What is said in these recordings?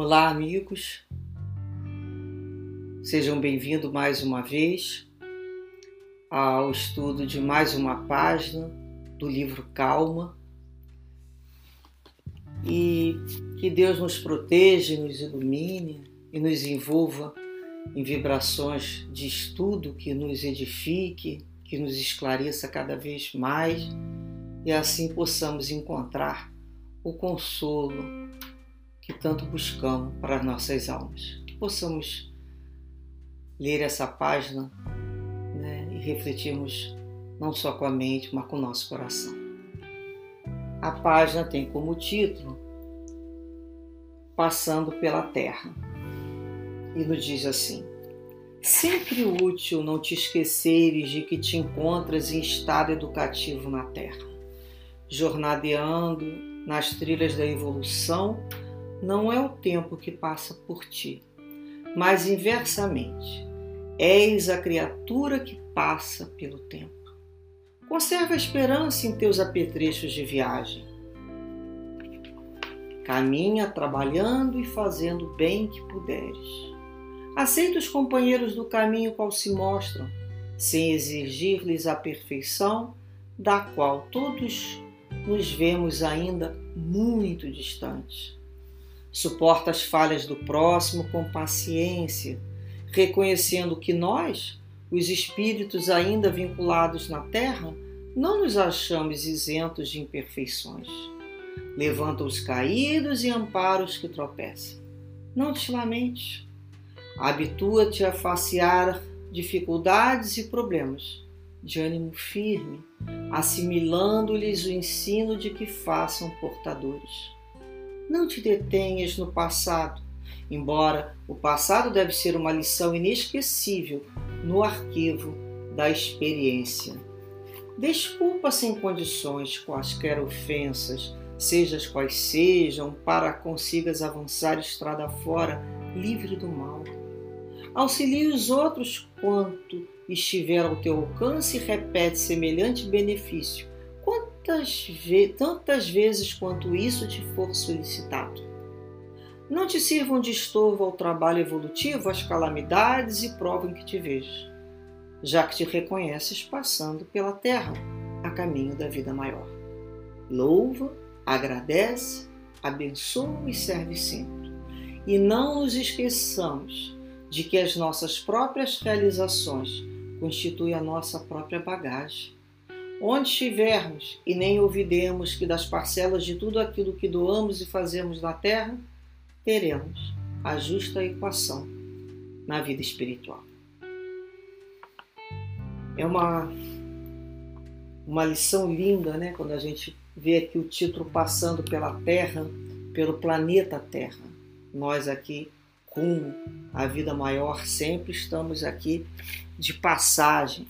Olá, amigos. Sejam bem-vindos mais uma vez ao estudo de mais uma página do livro Calma. E que Deus nos proteja, nos ilumine e nos envolva em vibrações de estudo que nos edifique, que nos esclareça cada vez mais e assim possamos encontrar o consolo que tanto buscamos para as nossas almas. Que possamos ler essa página né, e refletirmos não só com a mente, mas com o nosso coração. A página tem como título Passando pela Terra e nos diz assim: Sempre útil não te esqueceres de que te encontras em estado educativo na Terra, jornadeando nas trilhas da evolução não é o tempo que passa por ti, mas inversamente, és a criatura que passa pelo tempo. Conserva a esperança em teus apetrechos de viagem. Caminha trabalhando e fazendo o bem que puderes. Aceita os companheiros do caminho qual se mostram, sem exigir-lhes a perfeição, da qual todos nos vemos ainda muito distantes. Suporta as falhas do próximo com paciência, reconhecendo que nós, os espíritos ainda vinculados na Terra, não nos achamos isentos de imperfeições. Levanta os caídos e ampara os que tropeçam. Não te lamentes. Habitua-te a facear dificuldades e problemas, de ânimo firme, assimilando-lhes o ensino de que façam portadores. Não te detenhas no passado, embora o passado deve ser uma lição inesquecível no arquivo da experiência. Desculpa sem condições quaisquer ofensas, sejas quais sejam, para consigas avançar estrada fora, livre do mal. Auxilie os outros quanto estiver ao teu alcance e repete semelhante benefício tantas, ve tantas vezes quanto isso te for solicitado. Não te sirvam de estorvo ao trabalho evolutivo as calamidades e provem que te vejas, já que te reconheces passando pela terra a caminho da vida maior. Louva, agradece, abençoa e serve sempre. E não nos esqueçamos de que as nossas próprias realizações constituem a nossa própria bagagem Onde estivermos e nem ouvidemos que das parcelas de tudo aquilo que doamos e fazemos na terra, teremos a justa equação na vida espiritual. É uma, uma lição linda, né? Quando a gente vê aqui o título passando pela Terra, pelo planeta Terra. Nós aqui, rumo à vida maior, sempre estamos aqui de passagem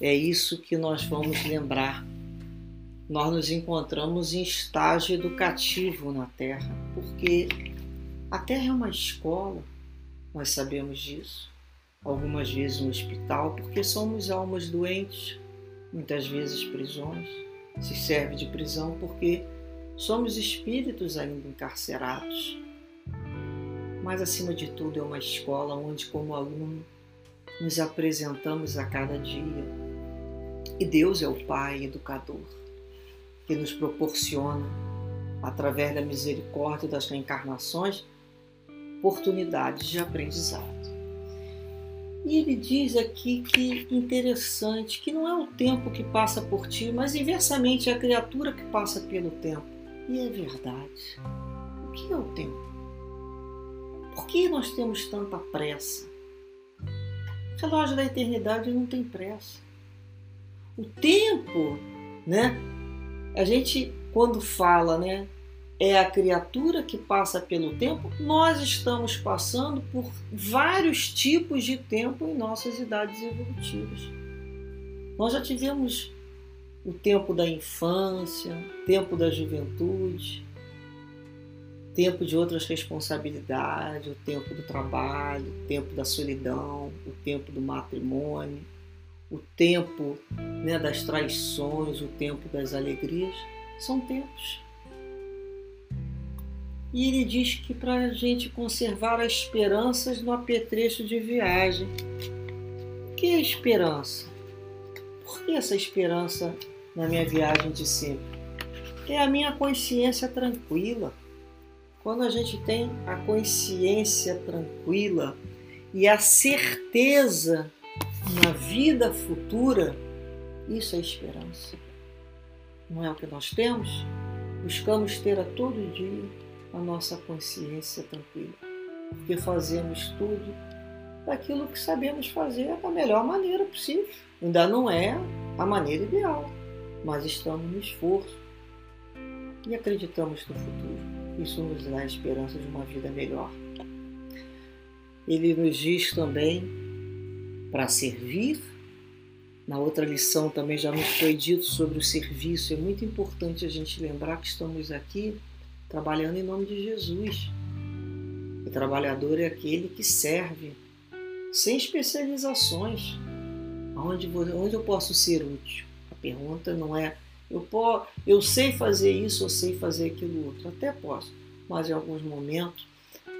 é isso que nós vamos lembrar. Nós nos encontramos em estágio educativo na Terra, porque a Terra é uma escola, nós sabemos disso. Algumas vezes um hospital, porque somos almas doentes, muitas vezes prisões. Se serve de prisão porque somos espíritos ainda encarcerados. Mas acima de tudo é uma escola onde, como aluno, nos apresentamos a cada dia e Deus é o Pai educador, que nos proporciona, através da misericórdia das reencarnações, oportunidades de aprendizado. E ele diz aqui que interessante, que não é o tempo que passa por ti, mas inversamente é a criatura que passa pelo tempo. E é verdade. O que é o tempo? Por que nós temos tanta pressa? O relógio da eternidade não tem pressa o tempo, né? A gente quando fala, né, é a criatura que passa pelo tempo, nós estamos passando por vários tipos de tempo em nossas idades evolutivas. Nós já tivemos o tempo da infância, tempo da juventude, tempo de outras responsabilidades, o tempo do trabalho, o tempo da solidão, o tempo do matrimônio o tempo né, das traições, o tempo das alegrias, são tempos. E ele diz que para a gente conservar as esperanças no apetrecho de viagem. O que é esperança? Por que essa esperança na minha viagem de sempre? É a minha consciência tranquila. Quando a gente tem a consciência tranquila e a certeza na vida futura, isso é esperança. Não é o que nós temos? Buscamos ter a todo dia a nossa consciência tranquila, porque fazemos tudo daquilo que sabemos fazer da melhor maneira possível. Ainda não é a maneira ideal, mas estamos no esforço e acreditamos no futuro. Isso nos dá a esperança de uma vida melhor. Ele nos diz também para servir. Na outra lição também já nos foi dito sobre o serviço. É muito importante a gente lembrar que estamos aqui trabalhando em nome de Jesus. O trabalhador é aquele que serve, sem especializações. Onde, onde eu posso ser útil? A pergunta não é eu, posso, eu sei fazer isso, eu sei fazer aquilo outro. Até posso, mas em alguns momentos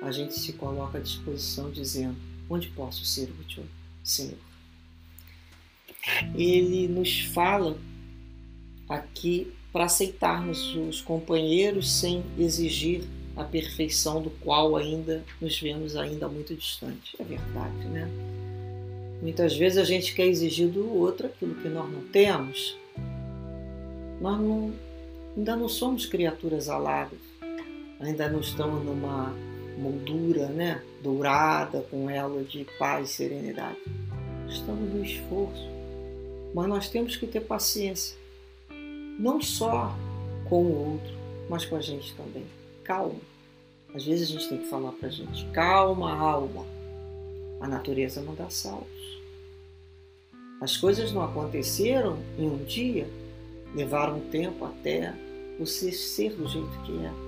a gente se coloca à disposição dizendo: onde posso ser útil, Senhor? Ele nos fala aqui para aceitarmos os companheiros sem exigir a perfeição do qual ainda nos vemos ainda muito distante. É verdade, né? Muitas vezes a gente quer exigir do outro aquilo que nós não temos. Nós não, ainda não somos criaturas aladas, ainda não estamos numa moldura né, dourada com ela de paz e serenidade. Estamos no esforço, mas nós temos que ter paciência não só com o outro, mas com a gente também. Calma. Às vezes a gente tem que falar para a gente: calma, alma. A natureza não dá saltos. As coisas não aconteceram em um dia, levaram tempo até você ser do jeito que é.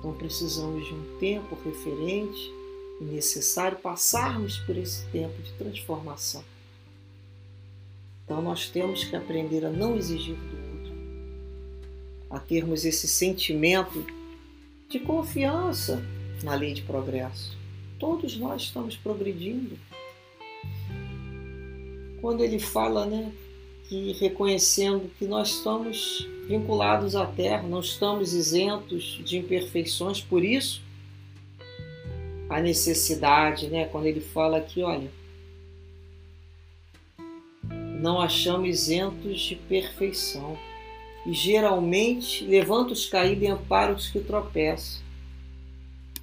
Então precisamos de um tempo referente e necessário passarmos por esse tempo de transformação. Então nós temos que aprender a não exigir do a termos esse sentimento de confiança na lei de progresso. Todos nós estamos progredindo. Quando ele fala, né, que reconhecendo que nós estamos vinculados à terra, não estamos isentos de imperfeições, por isso a necessidade, né, quando ele fala aqui, olha, não achamos isentos de perfeição e geralmente levanta os caídos e ampara os que tropeçam.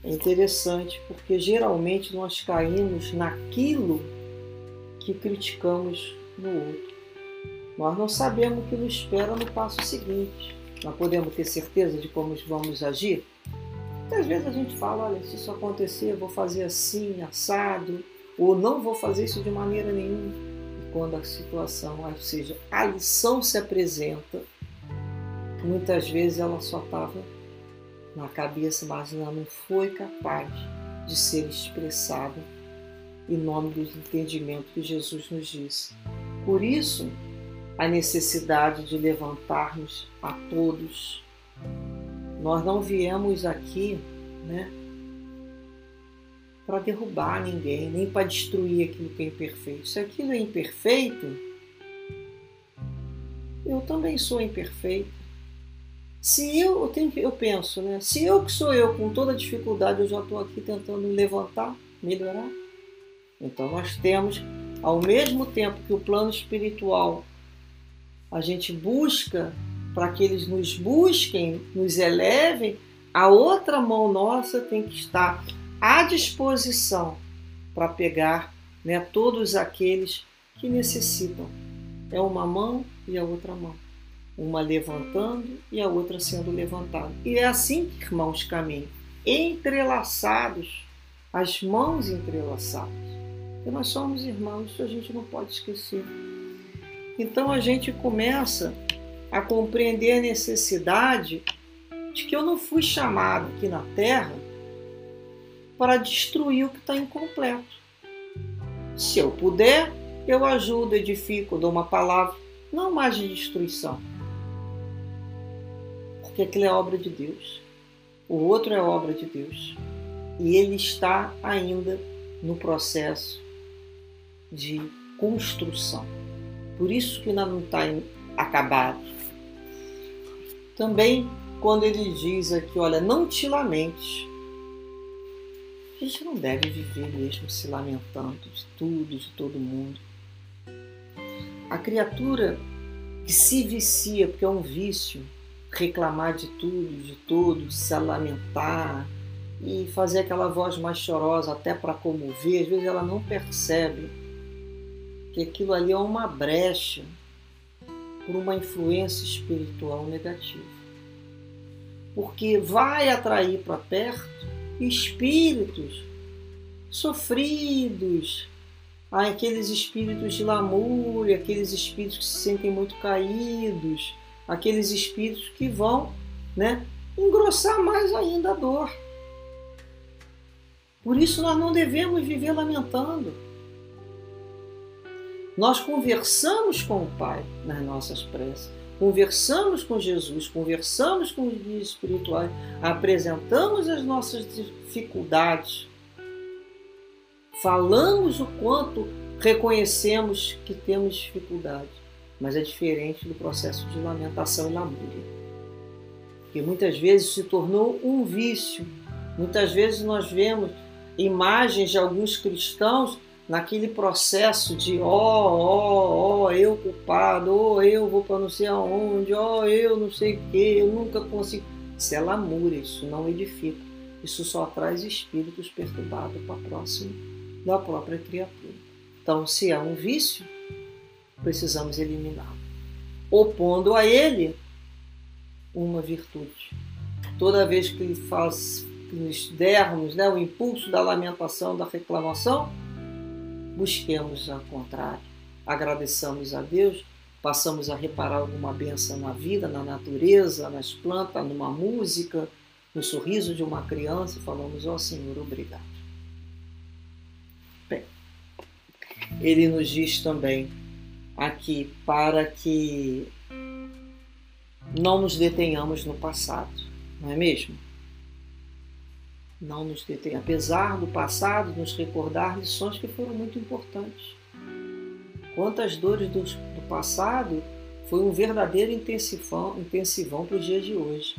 É interessante porque geralmente nós caímos naquilo que criticamos no outro. Nós não sabemos o que nos espera no passo seguinte. Nós podemos ter certeza de como vamos agir? Muitas vezes a gente fala, olha, se isso acontecer, eu vou fazer assim, assado, ou não vou fazer isso de maneira nenhuma. E quando a situação, ou seja, a lição se apresenta, Muitas vezes ela só estava na cabeça, mas ela não foi capaz de ser expressada em nome do entendimento que Jesus nos disse. Por isso, a necessidade de levantarmos a todos. Nós não viemos aqui, né, para derrubar ninguém, nem para destruir aquilo que é imperfeito. Se aquilo é imperfeito, eu também sou imperfeito. Se eu, eu, tenho, eu penso, né? Se eu que sou eu, com toda dificuldade, eu já estou aqui tentando levantar, melhorar. Então nós temos, ao mesmo tempo que o plano espiritual a gente busca para que eles nos busquem, nos elevem, a outra mão nossa tem que estar à disposição para pegar né, todos aqueles que necessitam. É uma mão e a outra mão uma levantando e a outra sendo levantada. E é assim que irmãos caminham, entrelaçados, as mãos entrelaçadas. Porque nós somos irmãos, isso a gente não pode esquecer. Então a gente começa a compreender a necessidade de que eu não fui chamado aqui na Terra para destruir o que está incompleto. Se eu puder, eu ajudo, edifico, dou uma palavra, não mais de destruição que aquilo é obra de Deus. o outro é obra de Deus. E ele está ainda no processo de construção. Por isso que ainda não está acabado. Também quando ele diz aqui, olha, não te lamentes. A gente não deve viver mesmo se lamentando de tudo, de todo mundo. A criatura que se vicia, porque é um vício, reclamar de tudo, de todos, se lamentar e fazer aquela voz mais chorosa até para comover, às vezes ela não percebe que aquilo ali é uma brecha por uma influência espiritual negativa. Porque vai atrair para perto espíritos sofridos, aqueles espíritos de lamúria, aqueles espíritos que se sentem muito caídos, aqueles espíritos que vão né, engrossar mais ainda a dor. Por isso nós não devemos viver lamentando. Nós conversamos com o Pai nas nossas preces, conversamos com Jesus, conversamos com os guias espirituais, apresentamos as nossas dificuldades, falamos o quanto reconhecemos que temos dificuldade mas é diferente do processo de lamentação e lamúria. Que muitas vezes se tornou um vício. Muitas vezes nós vemos imagens de alguns cristãos naquele processo de ó, ó, ó, eu culpado, ó, eu vou para não sei aonde, ó, eu não sei o que, eu nunca consigo. Isso é lamúria, isso não edifica. Isso só traz espíritos perturbados para próximo da própria criatura. Então, se é um vício, precisamos eliminá-lo, opondo a ele uma virtude. Toda vez que, faz, que nos dermos né, o impulso da lamentação, da reclamação, busquemos ao contrário, agradeçamos a Deus, passamos a reparar alguma benção na vida, na natureza, nas plantas, numa música, no sorriso de uma criança e falamos, ó oh, Senhor, obrigado. Bem, ele nos diz também aqui para que não nos detenhamos no passado, não é mesmo? Não nos detenhamos, apesar do passado, nos recordar lições que foram muito importantes. Quantas dores do, do passado foi um verdadeiro intensivão, intensivão para os dias de hoje.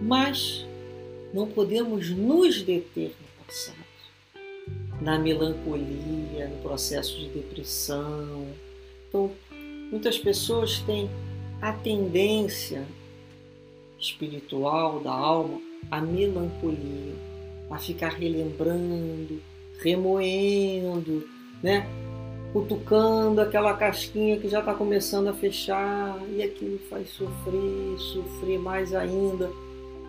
Mas não podemos nos deter no passado, na melancolia, no processo de depressão, então, muitas pessoas têm a tendência espiritual da alma à melancolia, a ficar relembrando, remoendo, né? cutucando aquela casquinha que já está começando a fechar e aquilo faz sofrer, sofrer mais ainda.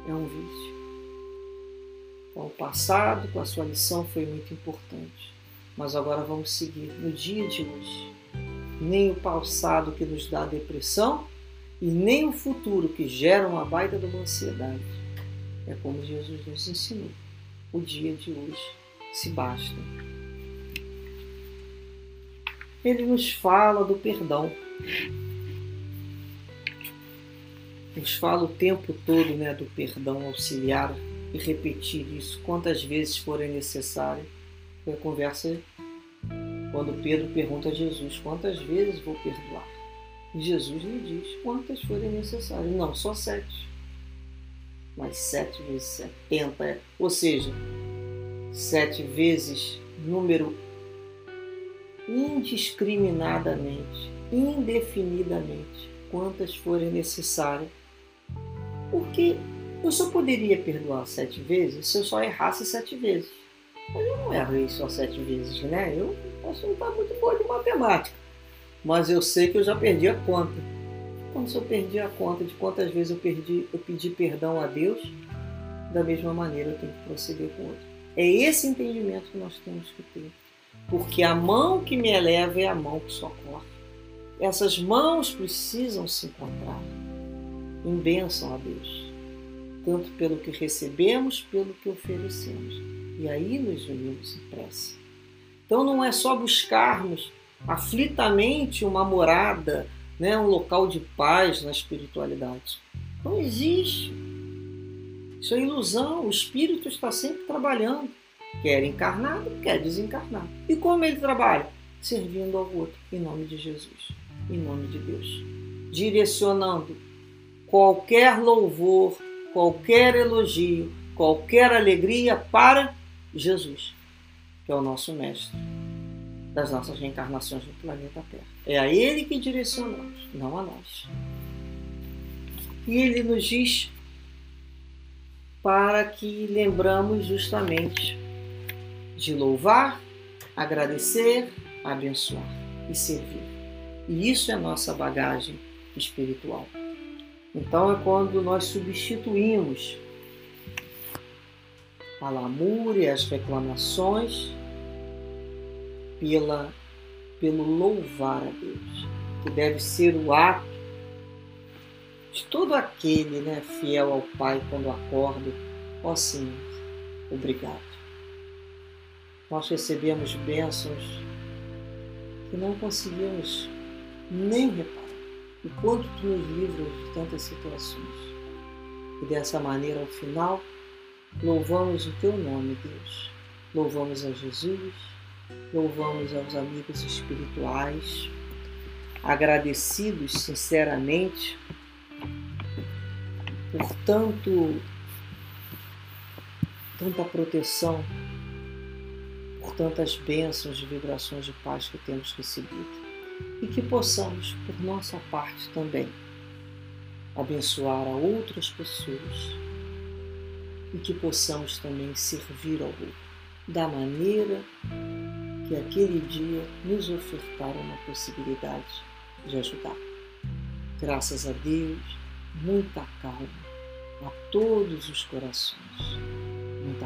É um vício. Então, o passado, com a sua lição, foi muito importante. Mas agora vamos seguir no dia de hoje nem o passado que nos dá depressão e nem o futuro que gera uma baita de uma ansiedade. É como Jesus nos ensinou. O dia de hoje se basta. Ele nos fala do perdão. Nos fala o tempo todo né, do perdão auxiliar e repetir isso quantas vezes forem necessário. Foi a conversa quando Pedro pergunta a Jesus quantas vezes vou perdoar. Jesus lhe diz quantas forem necessárias. Não, só sete. Mas sete vezes setenta. Ou seja, sete vezes número indiscriminadamente, indefinidamente, quantas forem necessárias. Porque eu só poderia perdoar sete vezes se eu só errasse sete vezes. Mas eu não errei só sete vezes, né? Eu que não está muito boa de matemática. Mas eu sei que eu já perdi a conta. Então, se eu perdi a conta de quantas vezes eu, perdi, eu pedi perdão a Deus, da mesma maneira eu tenho que proceder com outro. É esse entendimento que nós temos que ter. Porque a mão que me eleva é a mão que socorre. Essas mãos precisam se encontrar em bênção a Deus, tanto pelo que recebemos, pelo que oferecemos. E aí nos unimos em prece. Então não é só buscarmos aflitamente uma morada, né, um local de paz na espiritualidade. Não existe. Isso é ilusão, o espírito está sempre trabalhando, quer encarnado, quer desencarnado. E como ele trabalha? Servindo ao outro, em nome de Jesus, em nome de Deus. Direcionando qualquer louvor, qualquer elogio, qualquer alegria para Jesus, que é o nosso mestre das nossas reencarnações no planeta Terra. É a Ele que direcionamos, não a nós. E Ele nos diz para que lembramos justamente de louvar, agradecer, abençoar e servir. E isso é nossa bagagem espiritual. Então é quando nós substituímos a lamúria, as reclamações pela, pelo louvar a Deus, que deve ser o ato de todo aquele né, fiel ao Pai quando acorda, ó Senhor, obrigado. Nós recebemos bênçãos que não conseguimos nem reparar. E quanto tu nos livras de tantas situações. E dessa maneira, ao final, louvamos o teu nome, Deus. Louvamos a Jesus, louvamos aos amigos espirituais, agradecidos sinceramente por tanto, tanta proteção, por tantas bênçãos de vibrações de paz que temos recebido. E que possamos, por nossa parte também, abençoar a outras pessoas. E que possamos também servir ao outro da maneira que aquele dia nos ofertaram uma possibilidade de ajudar. Graças a Deus, muita calma a todos os corações, muita